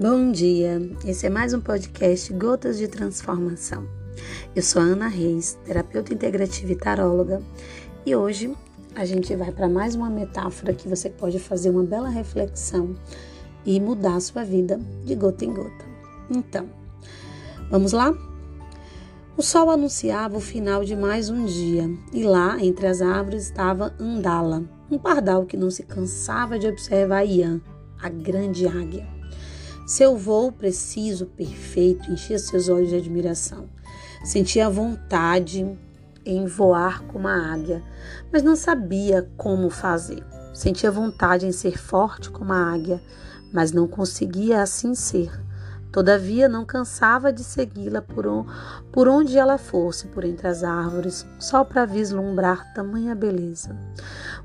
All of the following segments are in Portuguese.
Bom dia, esse é mais um podcast Gotas de Transformação. Eu sou Ana Reis, terapeuta integrativa e taróloga, e hoje a gente vai para mais uma metáfora que você pode fazer uma bela reflexão e mudar a sua vida de gota em gota. Então, vamos lá? O sol anunciava o final de mais um dia, e lá, entre as árvores, estava Andala, um pardal que não se cansava de observar Ian, a grande águia. Seu voo preciso, perfeito, enchia seus olhos de admiração. Sentia vontade em voar como a águia, mas não sabia como fazer. Sentia vontade em ser forte como a águia, mas não conseguia assim ser. Todavia, não cansava de segui-la por, por onde ela fosse, por entre as árvores, só para vislumbrar tamanha beleza.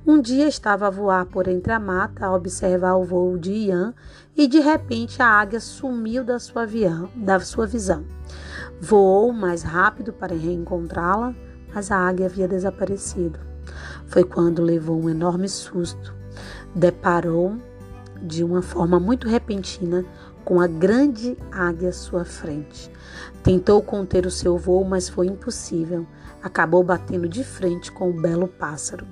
Um dia estava a voar por entre a mata, a observar o voo de Ian, e de repente a águia sumiu da sua, avião, da sua visão. Voou mais rápido para reencontrá-la, mas a águia havia desaparecido. Foi quando levou um enorme susto. Deparou de uma forma muito repentina com a grande águia à sua frente. Tentou conter o seu voo, mas foi impossível. Acabou batendo de frente com o belo pássaro.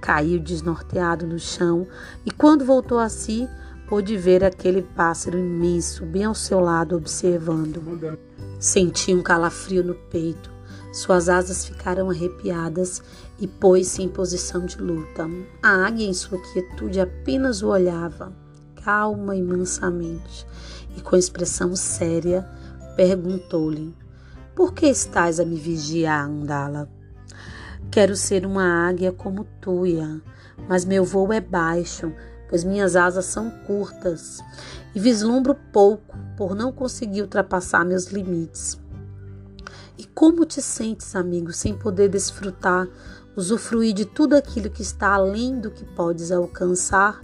Caiu desnorteado no chão e, quando voltou a si, pôde ver aquele pássaro imenso bem ao seu lado observando. Sentiu um calafrio no peito. Suas asas ficaram arrepiadas e pôs-se em posição de luta. A águia, em sua quietude, apenas o olhava calma e mansamente, e com expressão séria perguntou-lhe: Por que estás a me vigiar, Andala? Quero ser uma águia como tu, mas meu voo é baixo, pois minhas asas são curtas, e vislumbro pouco por não conseguir ultrapassar meus limites. E como te sentes, amigo, sem poder desfrutar, usufruir de tudo aquilo que está além do que podes alcançar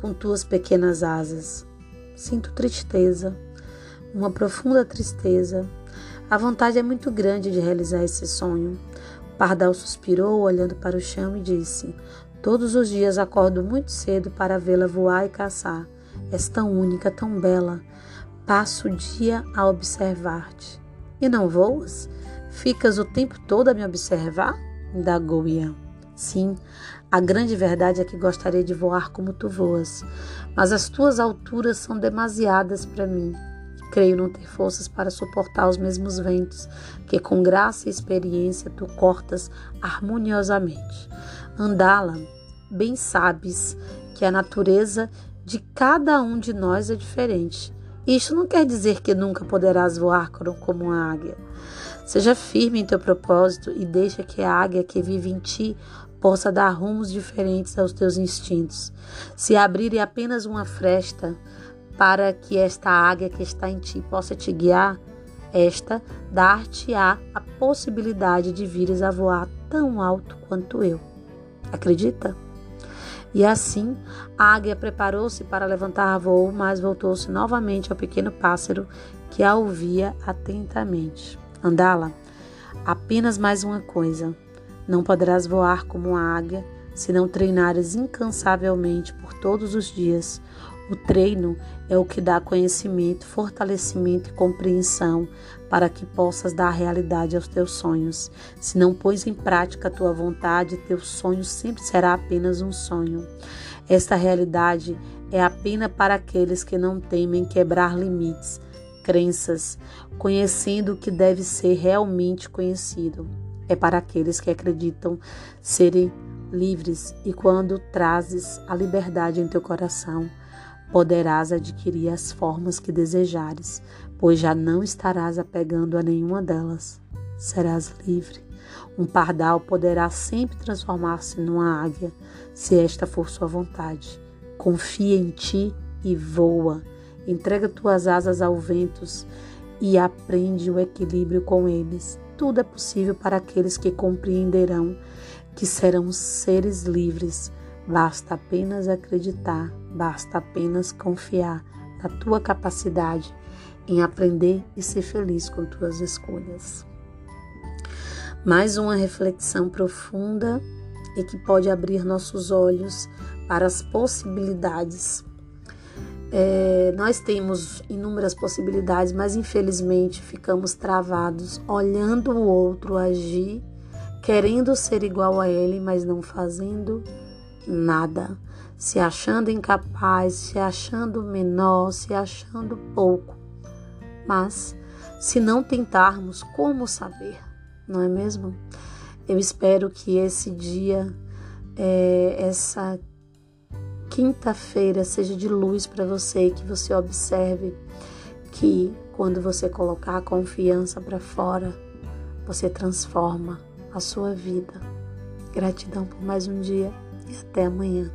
com tuas pequenas asas. Sinto tristeza, uma profunda tristeza. A vontade é muito grande de realizar esse sonho. Pardal suspirou, olhando para o chão, e disse: Todos os dias acordo muito cedo para vê-la voar e caçar. És tão única, tão bela. Passo o dia a observar-te. E não voas? Ficas o tempo todo a me observar? indagou Ian. Sim, a grande verdade é que gostaria de voar como tu voas, mas as tuas alturas são demasiadas para mim. Creio não ter forças para suportar os mesmos ventos que, com graça e experiência, tu cortas harmoniosamente. Andala, bem sabes que a natureza de cada um de nós é diferente. Isto não quer dizer que nunca poderás voar como uma águia. Seja firme em teu propósito e deixa que a águia que vive em ti possa dar rumos diferentes aos teus instintos. Se abrir apenas uma fresta para que esta águia que está em ti possa te guiar, esta dar-te-á a possibilidade de vires a voar tão alto quanto eu. Acredita? E assim, a águia preparou-se para levantar voo, mas voltou-se novamente ao pequeno pássaro que a ouvia atentamente. Andala, apenas mais uma coisa. Não poderás voar como uma águia se não treinares incansavelmente por todos os dias. O treino é o que dá conhecimento, fortalecimento e compreensão para que possas dar realidade aos teus sonhos. Se não pões em prática a tua vontade, teu sonho sempre será apenas um sonho. Esta realidade é apenas para aqueles que não temem quebrar limites, crenças, conhecendo o que deve ser realmente conhecido. É para aqueles que acreditam serem livres e quando trazes a liberdade em teu coração, poderás adquirir as formas que desejares, pois já não estarás apegando a nenhuma delas. Serás livre. Um pardal poderá sempre transformar-se numa águia, se esta for sua vontade. Confia em ti e voa. Entrega tuas asas ao ventos e aprende o equilíbrio com eles. Tudo é possível para aqueles que compreenderão que serão seres livres. Basta apenas acreditar, basta apenas confiar na tua capacidade em aprender e ser feliz com tuas escolhas. Mais uma reflexão profunda e que pode abrir nossos olhos para as possibilidades É, nós temos inúmeras possibilidades, mas infelizmente ficamos travados olhando o outro agir, querendo ser igual a ele, mas não fazendo nada, se achando incapaz, se achando menor, se achando pouco. Mas se não tentarmos, como saber? Não é mesmo? Eu espero que esse dia, é, essa quinta-feira seja de luz para você, que você observe que quando você colocar a confiança para fora, você transforma a sua vida. Gratidão por mais um dia e até amanhã.